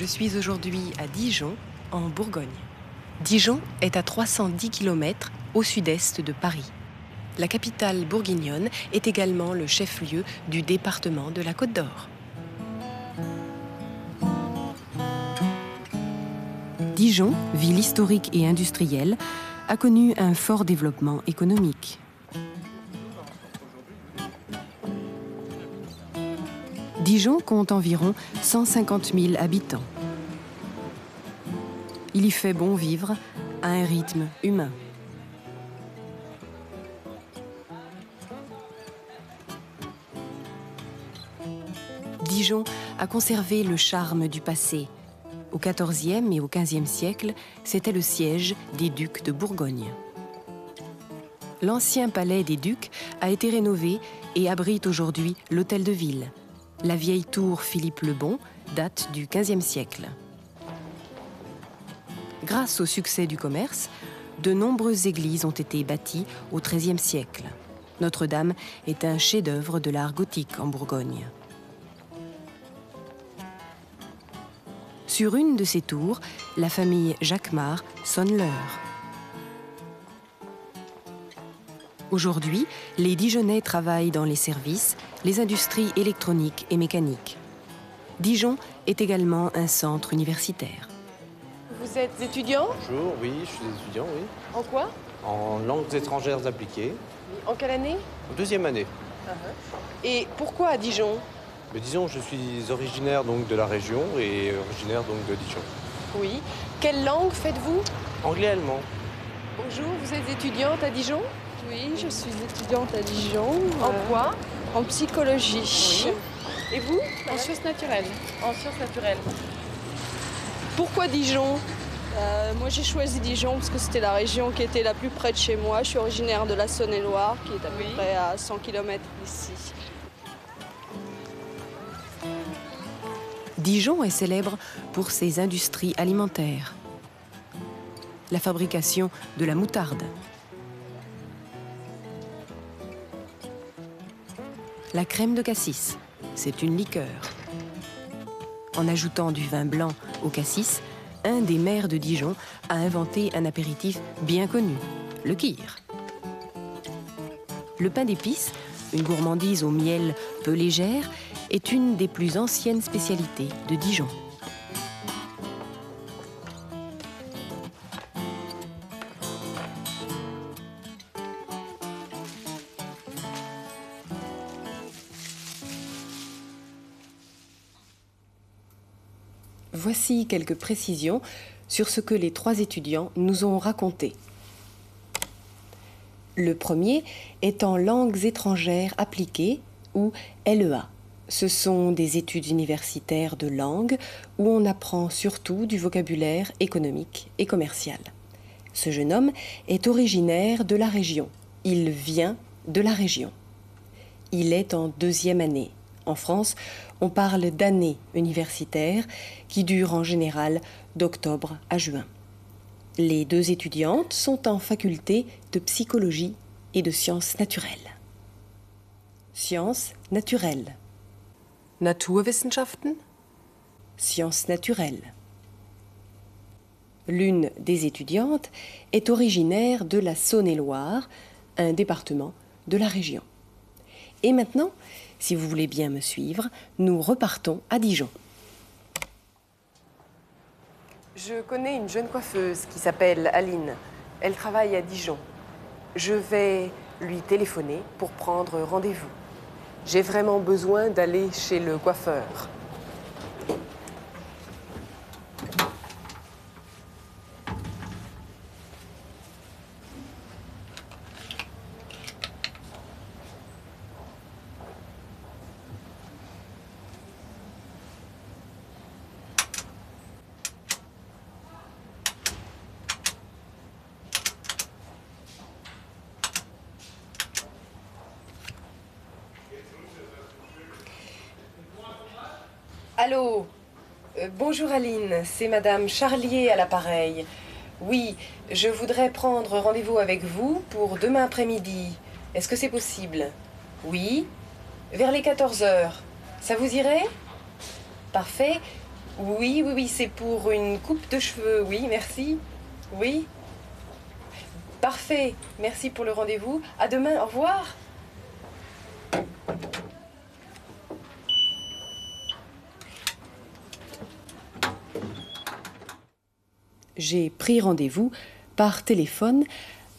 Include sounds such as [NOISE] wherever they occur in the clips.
Je suis aujourd'hui à Dijon, en Bourgogne. Dijon est à 310 km au sud-est de Paris. La capitale bourguignonne est également le chef-lieu du département de la Côte d'Or. Dijon, ville historique et industrielle, a connu un fort développement économique. Dijon compte environ 150 000 habitants. Il y fait bon vivre à un rythme humain. Dijon a conservé le charme du passé. Au XIVe et au XVe siècle, c'était le siège des ducs de Bourgogne. L'ancien palais des ducs a été rénové et abrite aujourd'hui l'hôtel de ville. La vieille tour Philippe le Bon date du XVe siècle. Grâce au succès du commerce, de nombreuses églises ont été bâties au XIIIe siècle. Notre-Dame est un chef-d'œuvre de l'art gothique en Bourgogne. Sur une de ces tours, la famille Jacquemart sonne l'heure. Aujourd'hui, les Dijonnais travaillent dans les services, les industries électroniques et mécaniques. Dijon est également un centre universitaire. Vous êtes étudiant? Bonjour, oui, je suis étudiant, oui. En quoi? En langues étrangères appliquées, En quelle année? Deuxième année. Et pourquoi à Dijon? Mais disons, je suis originaire donc de la région et originaire donc de Dijon. Oui. Quelle langue faites-vous? Anglais, allemand. Bonjour, vous êtes étudiante à Dijon? Oui, je suis étudiante à Dijon. En euh, quoi? En psychologie. Et vous? En sciences naturelles. En sciences naturelles. Pourquoi Dijon? Euh, moi, j'ai choisi Dijon parce que c'était la région qui était la plus près de chez moi. Je suis originaire de la Saône-et-Loire, qui est à peu près à 100 km d'ici. Dijon est célèbre pour ses industries alimentaires. La fabrication de la moutarde. La crème de cassis, c'est une liqueur. En ajoutant du vin blanc au cassis, un des maires de Dijon a inventé un apéritif bien connu, le kir. Le pain d'épices, une gourmandise au miel peu légère, est une des plus anciennes spécialités de Dijon. Voici quelques précisions sur ce que les trois étudiants nous ont raconté. Le premier est en langues étrangères appliquées ou LEA. Ce sont des études universitaires de langue où on apprend surtout du vocabulaire économique et commercial. Ce jeune homme est originaire de la région. Il vient de la région. Il est en deuxième année. En France, on parle d'année universitaire qui dure en général d'octobre à juin. Les deux étudiantes sont en faculté de psychologie et de sciences naturelles. Sciences naturelles. Naturwissenschaften? Sciences naturelles. L'une des étudiantes est originaire de la Saône-et-Loire, un département de la région. Et maintenant, si vous voulez bien me suivre, nous repartons à Dijon. Je connais une jeune coiffeuse qui s'appelle Aline. Elle travaille à Dijon. Je vais lui téléphoner pour prendre rendez-vous. J'ai vraiment besoin d'aller chez le coiffeur. Allô Euh, Bonjour Aline, c'est Madame Charlier à l'appareil. Oui, je voudrais prendre rendez-vous avec vous pour demain après-midi. Est-ce que c'est possible? Oui? Vers les 14 heures. Ça vous irait? Parfait. Oui, oui, oui, c'est pour une coupe de cheveux. Oui, merci. Oui? Parfait. Merci pour le rendez-vous. À demain. Au revoir. J'ai pris rendez-vous par téléphone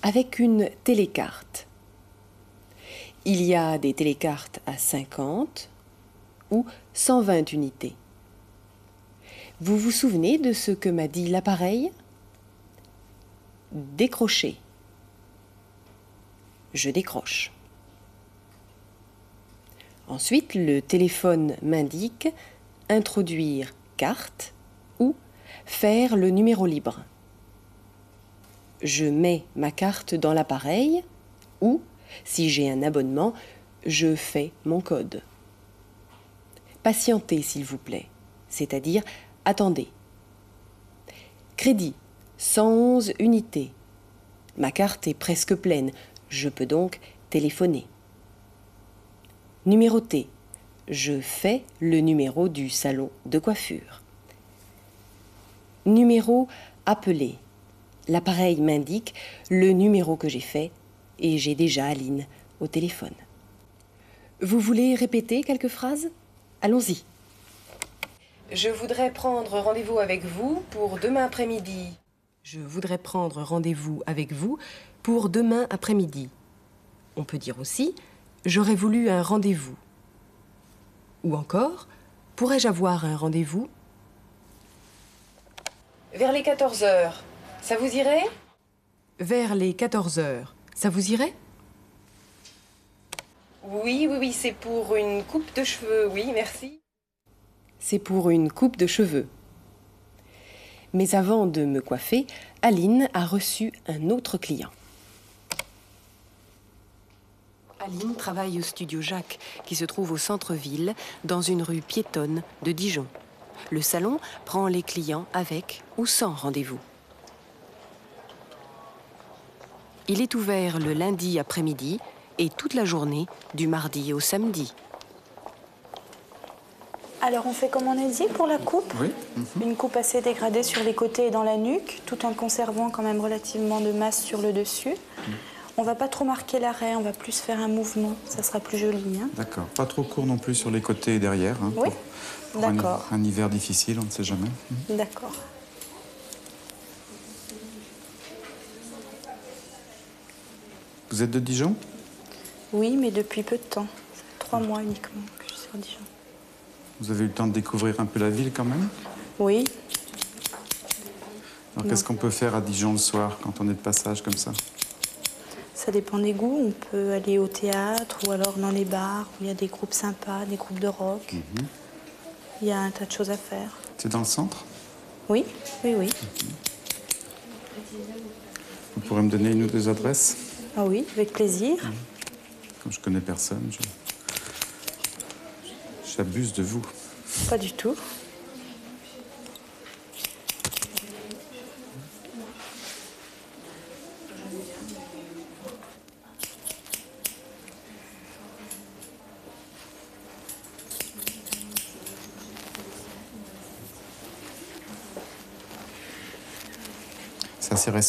avec une télécarte. Il y a des télécartes à 50 ou 120 unités. Vous vous souvenez de ce que m'a dit l'appareil? Décrocher. Je décroche. Ensuite, le téléphone m'indique introduire carte faire le numéro libre. Je mets ma carte dans l'appareil ou, si j'ai un abonnement, je fais mon code. Patientez, s'il vous plaît, c'est-à-dire attendez. Crédit 111 unités. Ma carte est presque pleine, je peux donc téléphoner. Numéroté. Je fais le numéro du salon de coiffure. Numéro appelé. L'appareil m'indique le numéro que j'ai fait et j'ai déjà Aline au téléphone. Vous voulez répéter quelques phrases? Allons-y. Je voudrais prendre rendez-vous avec vous pour demain après-midi. Je voudrais prendre rendez-vous avec vous pour demain après-midi. On peut dire aussi J'aurais voulu un rendez-vous. Ou encore Pourrais-je avoir un rendez-vous Vers les 14 heures. Ça vous irait? Vers les 14 heures. Ça vous irait? Oui, oui, oui, c'est pour une coupe de cheveux, oui, merci. C'est pour une coupe de cheveux. Mais avant de me coiffer, Aline a reçu un autre client. Aline travaille au studio Jacques, qui se trouve au centre-ville, dans une rue piétonne de Dijon. Le salon prend les clients avec ou sans rendez-vous. Il est ouvert le lundi après-midi et toute la journée du mardi au samedi. Alors on fait comme on a dit pour la coupe. Oui. mhm. Une coupe assez dégradée sur les côtés et dans la nuque, tout en conservant quand même relativement de masse sur le dessus. On va pas trop marquer l'arrêt, on va plus faire un mouvement, ça sera plus joli. hein. D'accord. Pas trop court non plus sur les côtés et derrière. hein, Oui, un- d'accord. Un, hiver difficile, on ne sait jamais. Mhm. D'accord. Vous êtes de Dijon? Oui, mais depuis peu de temps. Trois mois uniquement que je suis sur Dijon. Vous avez eu le temps de découvrir un peu la ville quand même? Oui, Alors qu'est-ce qu'on peut faire à Dijon le soir quand on est de passage comme ça? Ça dépend des goûts. On peut aller au théâtre ou alors dans les bars où il y a des groupes sympas, des groupes de rock. Il y a un tas de choses à faire. C'est dans le centre? Oui, oui, oui. Vous pourrez me donner une ou deux adresses? Ah oui, avec plaisir. Comme je connais personne, je... j'abuse de vous. Pas du tout.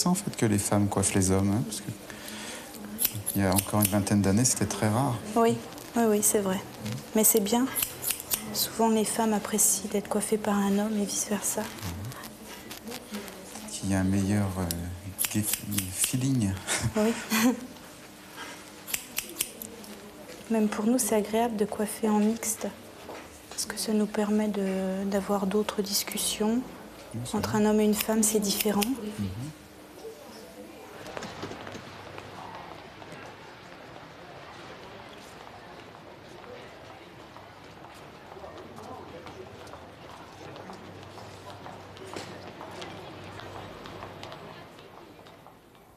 En fait que les femmes coiffent les hommes, hein, parce que il y a encore une vingtaine d'années, c'était très rare. Oui, oui, oui, c'est vrai. Mais c'est bien. Souvent, les femmes apprécient d'être coiffées par un homme et vice-versa. Il y a un meilleur euh, feeling. Oui. Même pour nous, c'est agréable de coiffer en mixte. Parce que ça nous permet d'avoir d'autres discussions. Entre un homme et une femme, c'est différent.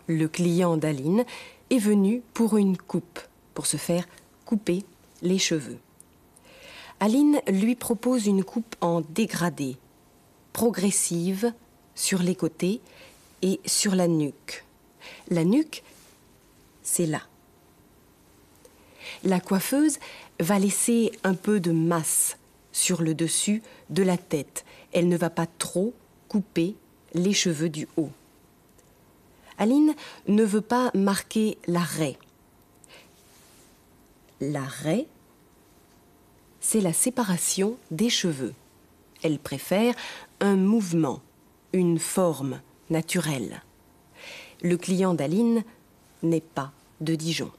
Le client d'Aline est venu pour une coupe, pour se faire couper les cheveux. Aline lui propose une coupe en dégradé, progressive sur les côtés et sur la nuque. La nuque, c'est là. La coiffeuse va laisser un peu de masse sur le dessus de la tête. Elle ne va pas trop couper les cheveux du haut. Aline ne veut pas marquer la raie. La raie, c'est la séparation des cheveux. Elle préfère un mouvement, une forme naturelle. Le client d'Aline n'est pas de Dijon.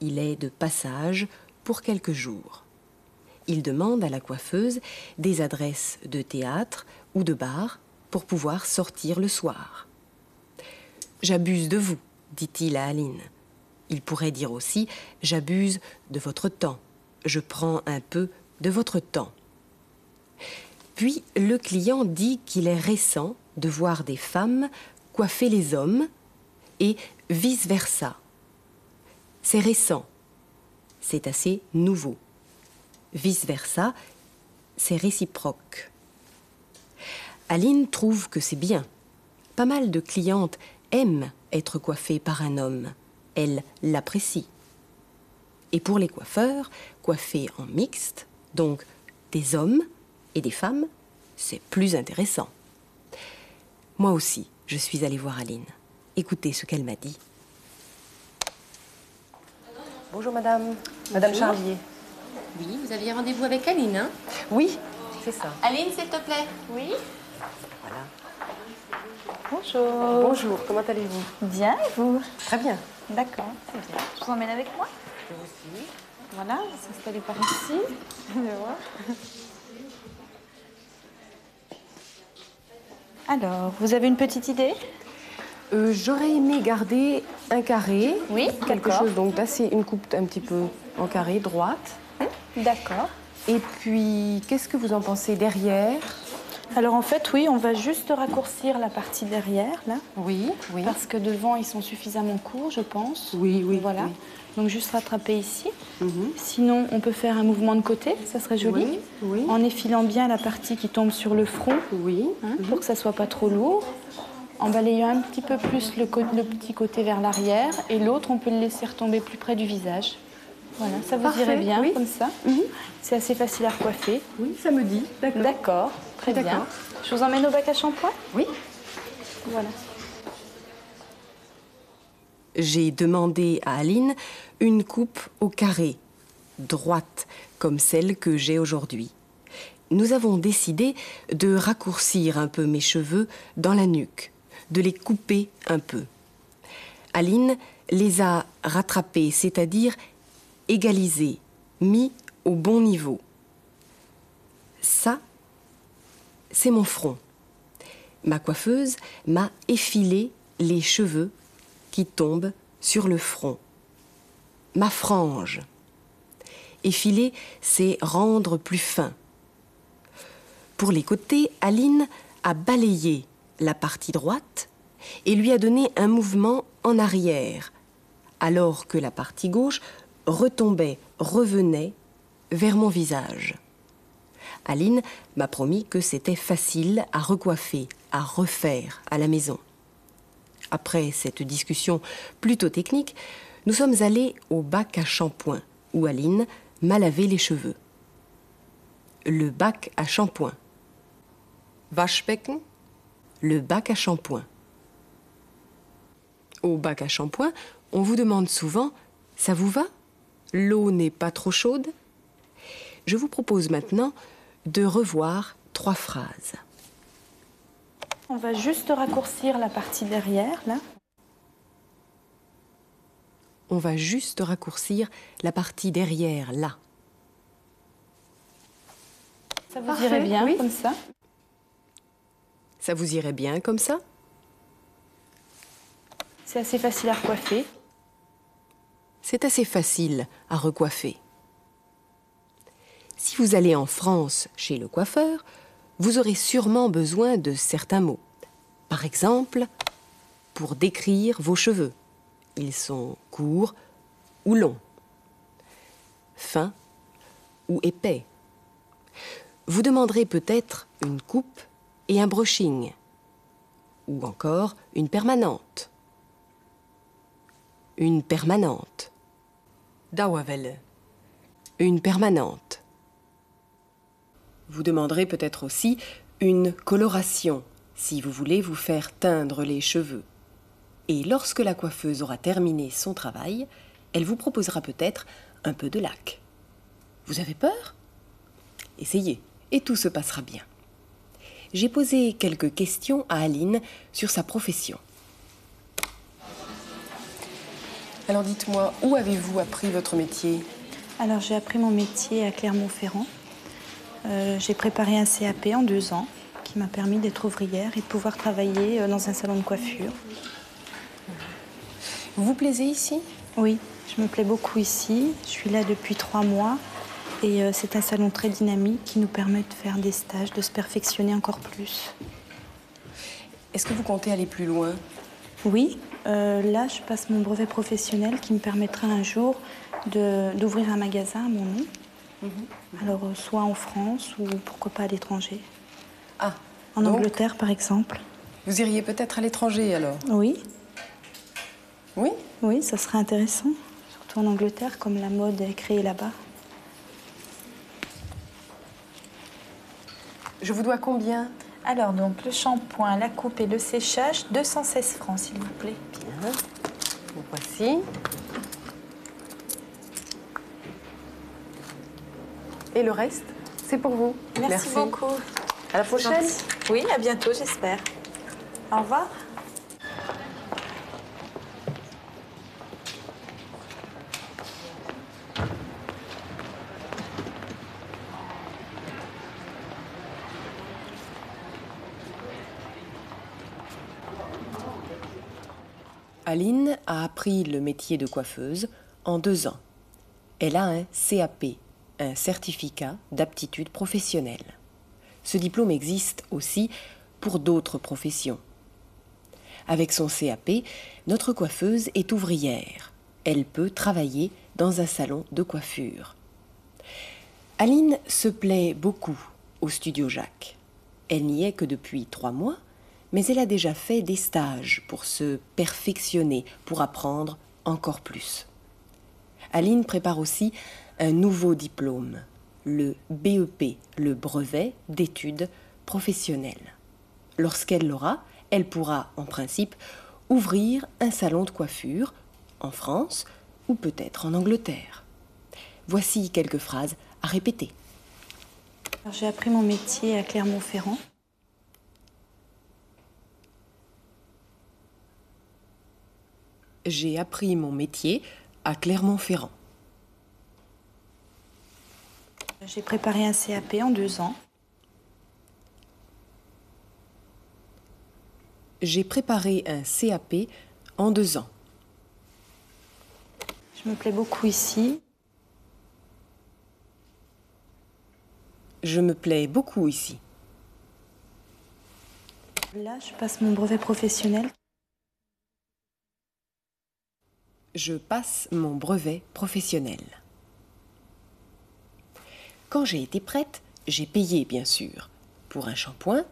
Il est de passage pour quelques jours. Il demande à la coiffeuse des adresses de théâtre ou de bar pour pouvoir sortir le soir. J'abuse de vous, dit-il à Aline. Il pourrait dire aussi J'abuse de votre temps. Je prends un peu de votre temps. Puis le client dit qu'il est récent de voir des femmes coiffer les hommes et vice-versa. C'est récent, c'est assez nouveau. Vice-versa, c'est réciproque. Aline trouve que c'est bien. Pas mal de clientes aiment être coiffées par un homme. Elles l'apprécient. Et pour les coiffeurs, coiffés en mixte, donc des hommes et des femmes, c'est plus intéressant. Moi aussi, je suis allée voir Aline. Écoutez ce qu'elle m'a dit. Bonjour madame. Madame Charlier. Oui, vous aviez rendez-vous avec Aline, hein? Oui, c'est ça. Aline, s'il te plaît. Oui. Bonjour. Bonjour, comment allez-vous? Bien, et vous? Très bien. D'accord, très bien. Je vous emmène avec moi? Vous suis. Voilà, on va s'installer par ici. [LAUGHS] Voir. Alors, vous avez une petite idée? Euh, J'aurais aimé garder un carré. Oui, Quelque chose donc d'assez, une coupe un petit peu en carré, droite. D'accord. Et puis, qu'est-ce que vous en pensez derrière? Alors en fait, oui, on va juste raccourcir la partie derrière, là. Oui, oui. Parce que devant, ils sont suffisamment courts, je pense. Oui, oui. Voilà. oui. Donc juste rattraper ici. Mhm. Sinon, on peut faire un mouvement de côté, ça serait joli. Oui, oui. En effilant bien la partie qui tombe sur le front, Oui. hein, pour que ça soit pas trop lourd. En balayant un petit peu plus le, petit côté vers l'arrière. Et l'autre, on peut le laisser retomber plus près du visage. Voilà, ça vous Parfait, irait bien oui. comme ça. C'est assez facile à recoiffer. Oui, ça me dit. D'accord. D'accord, très bien. D'accord. Je vous emmène au bac à shampoing? Oui. Voilà. J'ai demandé à Aline une coupe au carré, droite, comme celle que j'ai aujourd'hui. Nous avons décidé de raccourcir un peu mes cheveux dans la nuque, de les couper un peu. Aline les a rattrapés, c'est-à-dire égalisés, mis au bon niveau. Ça, c'est mon front. Ma coiffeuse m'a effilé les cheveux qui tombent sur le front. Ma frange. Effiler, c'est rendre plus fin. Pour les côtés, Aline a balayé la partie droite et lui a donné un mouvement en arrière, alors que la partie gauche retombait, revenait vers mon visage. Aline m'a promis que c'était facile à recoiffer, à refaire à la maison. Après cette discussion plutôt technique, nous sommes allés au bac à shampoing, où Aline m'a lavé les cheveux. Le bac à shampoing. Waschbecken, le bac à shampoing. Au bac à shampoing, on vous demande souvent Ça vous va? L'eau n'est pas trop chaude? Je vous propose maintenant de revoir trois phrases. On va juste raccourcir la partie derrière, là. On va juste raccourcir la partie derrière, là. Ça vous Parfait, irait bien oui. comme ça? Ça vous irait bien comme ça? C'est assez facile à recoiffer. C'est assez facile à recoiffer. Si vous allez en France chez le coiffeur, vous aurez sûrement besoin de certains mots. Par exemple, pour décrire vos cheveux. Ils sont courts ou longs, fins ou épais. Vous demanderez peut-être une coupe et un brushing, ou encore une permanente. Une permanente. Dauerwelle. Une permanente. Vous demanderez peut-être aussi une coloration si vous voulez vous faire teindre les cheveux. Et lorsque la coiffeuse aura terminé son travail, elle vous proposera peut-être un peu de lac. Vous avez peur? Essayez, et tout se passera bien. J'ai posé quelques questions à Aline sur sa profession. Alors dites-moi, où avez-vous appris votre métier? Alors j'ai appris mon métier à Clermont-Ferrand. Euh, j'ai préparé un CAP en deux ans qui m'a permis d'être ouvrière et de pouvoir travailler euh, dans un salon de coiffure. Vous vous plaisez ici? Oui, je me plais beaucoup ici. Je suis là depuis trois mois et euh, c'est un salon très dynamique qui nous permet de faire des stages, de se perfectionner encore plus. Est-ce que vous comptez aller plus loin? Oui, euh, là je passe mon brevet professionnel qui me permettra un jour d'ouvrir un magasin à mon nom. Alors euh, soit en France ou pourquoi pas à l'étranger. Ah, En donc, Angleterre par exemple. Vous iriez peut-être à l'étranger alors Oui, Oui? Oui, ça serait intéressant. Surtout en Angleterre comme la mode est créée là-bas. Je vous dois combien? Alors donc le shampoing, la coupe et le séchage, 216 francs s'il vous plaît. Bien. Vous voici. Et le reste, c'est pour vous. Merci, beaucoup. À la prochaine. Oui, à bientôt j'espère. Au revoir. Aline a appris le métier de coiffeuse en deux ans. Elle a un CAP, un certificat d'aptitude professionnelle. Ce diplôme existe aussi pour d'autres professions. Avec son CAP, notre coiffeuse est ouvrière. Elle peut travailler dans un salon de coiffure. Aline se plaît beaucoup au studio Jacques. Elle n'y est que depuis trois mois, mais elle a déjà fait des stages pour se perfectionner, pour apprendre encore plus. Aline prépare aussi un nouveau diplôme, le BEP, le brevet d'études professionnelles. Lorsqu'elle l'aura, elle pourra, en principe, ouvrir un salon de coiffure en France ou peut-être en Angleterre. Voici quelques phrases à répéter. J'ai appris mon métier à Clermont-Ferrand. J'ai appris mon métier à Clermont-Ferrand. J'ai préparé un CAP en deux ans. J'ai préparé un CAP en deux ans. Je me plais beaucoup ici. Je me plais beaucoup ici. Là, je passe mon brevet professionnel. Je passe mon brevet professionnel. Quand j'ai été prête, j'ai payé bien sûr pour un shampoing,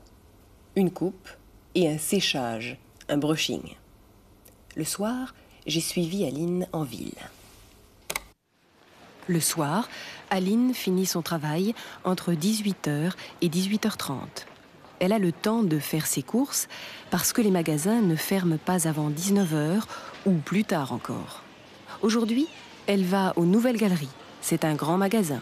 une coupe et un séchage, un brushing. Le soir, j'ai suivi Aline en ville. Le soir, Aline finit son travail entre 18h et 18h30. Elle a le temps de faire ses courses parce que les magasins ne ferment pas avant 19h ou plus tard encore. Aujourd'hui, elle va aux Nouvelles Galeries. C'est un grand magasin.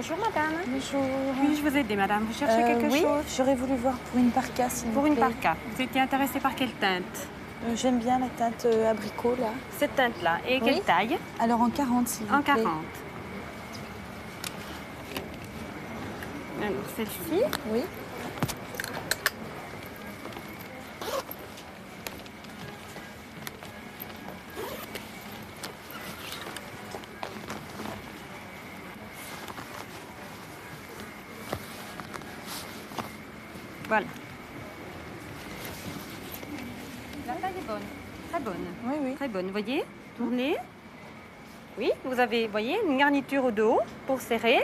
Bonjour madame. Bonjour. Puis-je vous aider madame? Vous cherchez Euh, quelque oui, chose? j'aurais voulu voir pour une parka, s'il Pour vous une parka. Vous étiez intéressée par quelle teinte? Euh, J'aime bien la teinte euh, abricot, là. Cette teinte-là. Et quelle Oui. taille? Alors en 40, s'il vous En plaît. 40. Alors celle-ci? Oui. Bonne. Voyez Tournez. Oui, vous avez, voyez, une garniture au dos pour serrer.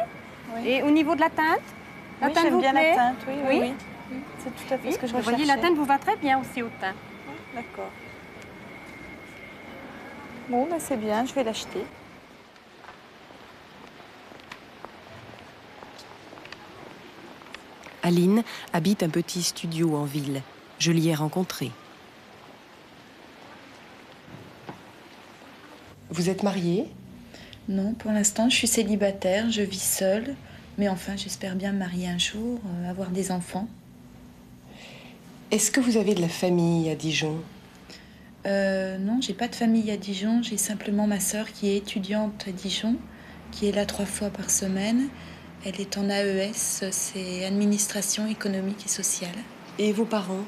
Oui. Et au niveau de la teinte La Oui, teinte j'aime vous bien plaît la teinte, oui, oui, Oui. oui. C'est tout à fait Oui, ce que je vous recherchais. voyez, la teinte vous va très bien aussi au teint. D'accord. Bon, bah, c'est bien, je vais l'acheter. Aline habite un petit studio en ville. Je l'y ai rencontrée. Vous êtes mariée? Non, pour l'instant, je suis célibataire, je vis seule. Mais enfin, j'espère bien me marier un jour, euh, avoir des enfants. Est-ce que vous avez de la famille à Dijon? Euh, non, j'ai pas de famille à Dijon. J'ai simplement ma sœur qui est étudiante à Dijon, qui est là trois fois par semaine. Elle est en AES, c'est Administration économique et sociale. Et vos parents?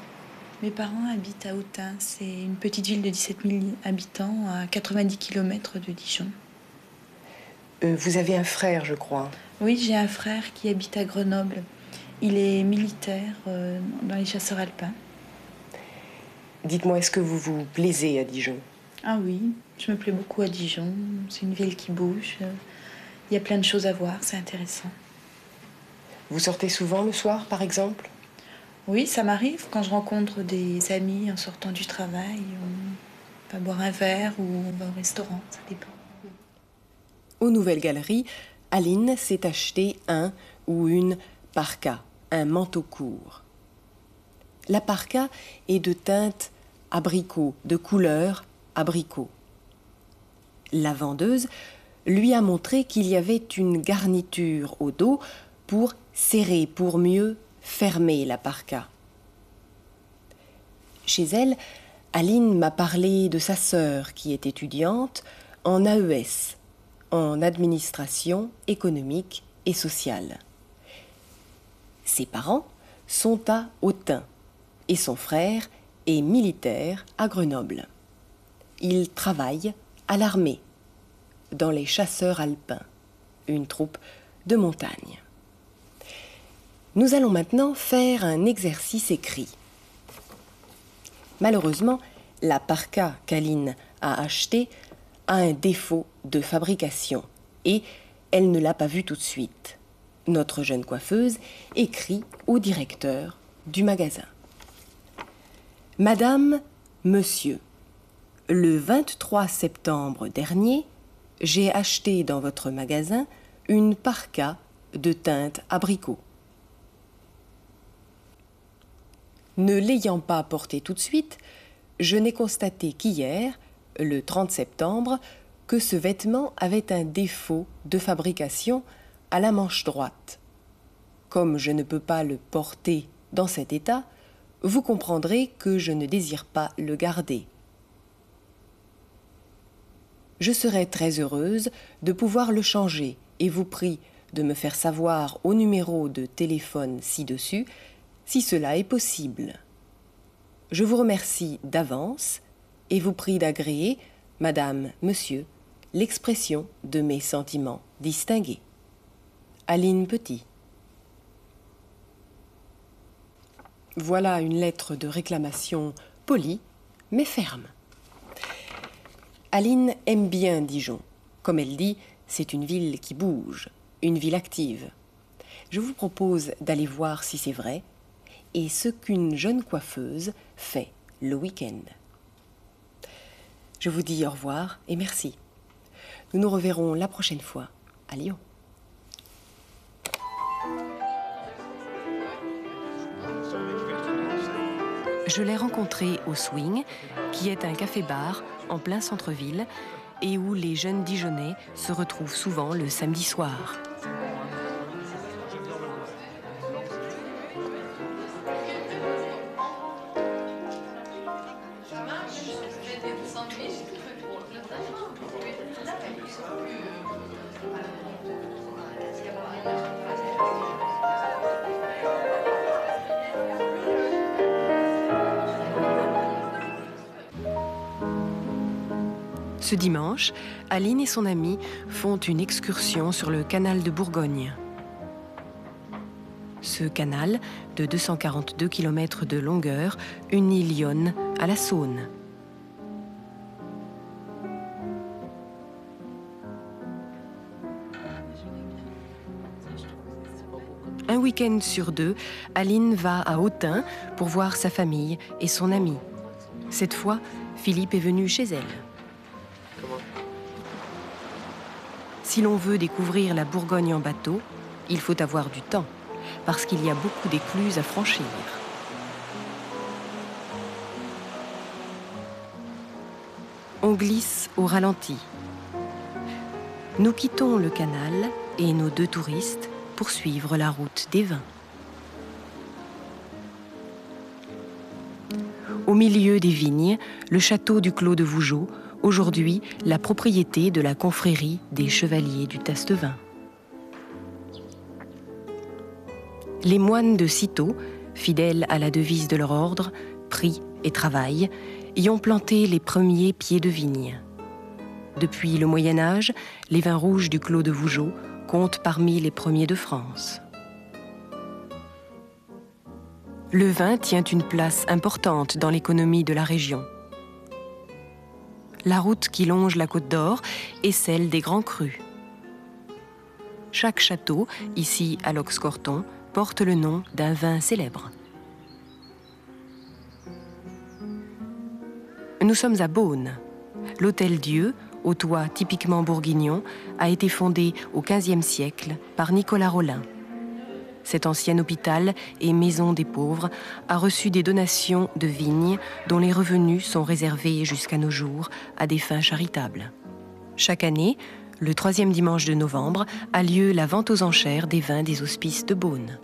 Mes parents habitent à Autun. C'est une petite ville de 17 000 habitants à 90 km de Dijon. Euh, Vous avez un frère, je crois. Oui, j'ai un frère qui habite à Grenoble. Il est militaire euh, dans les chasseurs alpins. Dites-moi, est-ce que vous vous plaisez à Dijon? Ah oui, je me plais beaucoup à Dijon. C'est une ville qui bouge. Il y a plein de choses à voir, c'est intéressant. Vous sortez souvent le soir, par exemple? Oui, ça m'arrive quand je rencontre des amis en sortant du travail. On va boire un verre ou on va au restaurant, ça dépend. Aux Nouvelles Galeries, Aline s'est acheté un ou une parka, un manteau court. La parka est de teinte abricot, de couleur abricot. La vendeuse lui a montré qu'il y avait une garniture au dos pour serrer, pour mieux fermer la parka. Chez elle, Aline m'a parlé de sa sœur qui est étudiante en AES, en administration économique et sociale. Ses parents sont à Autun et son frère est militaire à Grenoble. Il travaille à l'armée, dans les chasseurs alpins, une troupe de montagne. Nous allons maintenant faire un exercice écrit. Malheureusement, la parka qu'Aline a achetée a un défaut de fabrication et elle ne l'a pas vu tout de suite. Notre jeune coiffeuse écrit au directeur du magasin. Madame, Monsieur, le 23 septembre dernier, j'ai acheté dans votre magasin une parka de teinte abricot. Ne l'ayant pas portée tout de suite, je n'ai constaté qu'hier, le 30 septembre, que ce vêtement avait un défaut de fabrication à la manche droite. Comme je ne peux pas le porter dans cet état, vous comprendrez que je ne désire pas le garder. Je serais très heureuse de pouvoir le changer et vous prie de me faire savoir au numéro de téléphone ci-dessus si cela est possible. Je vous remercie d'avance et vous prie d'agréer, Madame, Monsieur, l'expression de mes sentiments distingués. Aline Petit. Voilà une lettre de réclamation polie, mais ferme. Aline aime bien Dijon. Comme elle dit, c'est une ville qui bouge, une ville active. Je vous propose d'aller voir si c'est vrai et ce qu'une jeune coiffeuse fait le week-end. Je vous dis au revoir et merci. Nous nous reverrons la prochaine fois à Lyon. Je l'ai rencontré au Swing, qui est un café-bar en plein centre-ville et où les jeunes Dijonnais se retrouvent souvent le samedi soir. dimanche, Aline et son amie font une excursion sur le canal de Bourgogne. Ce canal, de 242 km de longueur, unit Lyon à la Saône. Un week-end sur deux, Aline va à Autun pour voir sa famille et son ami. Cette fois, Philippe est venu chez elle. Si l'on veut découvrir la Bourgogne en bateau, il faut avoir du temps, parce qu'il y a beaucoup d'écluses à franchir. On glisse au ralenti. Nous quittons le canal et nos deux touristes poursuivre la route des vins. Au milieu des vignes, le château du Clos de Vougeot, aujourd'hui la propriété de la confrérie des chevaliers du Tastevin. Les moines de Cîteaux, fidèles à la devise de leur ordre, prient et travaillent, y ont planté les premiers pieds de vigne. Depuis le Moyen Âge, les vins rouges du Clos de Vougeot comptent parmi les premiers de France. Le vin tient une place importante dans l'économie de la région. La route qui longe la côte d'Or est celle des grands crus. Chaque château, ici à Loxcorton, porte le nom d'un vin célèbre. Nous sommes à Beaune. L'Hôtel Dieu, au toit typiquement bourguignon, a été fondé au XVe siècle par Nicolas Rollin. Cet ancien hôpital et maison des pauvres a reçu des donations de vignes dont les revenus sont réservés jusqu'à nos jours à des fins charitables. Chaque année, le troisième dimanche de novembre, a lieu la vente aux enchères des vins des hospices de Beaune.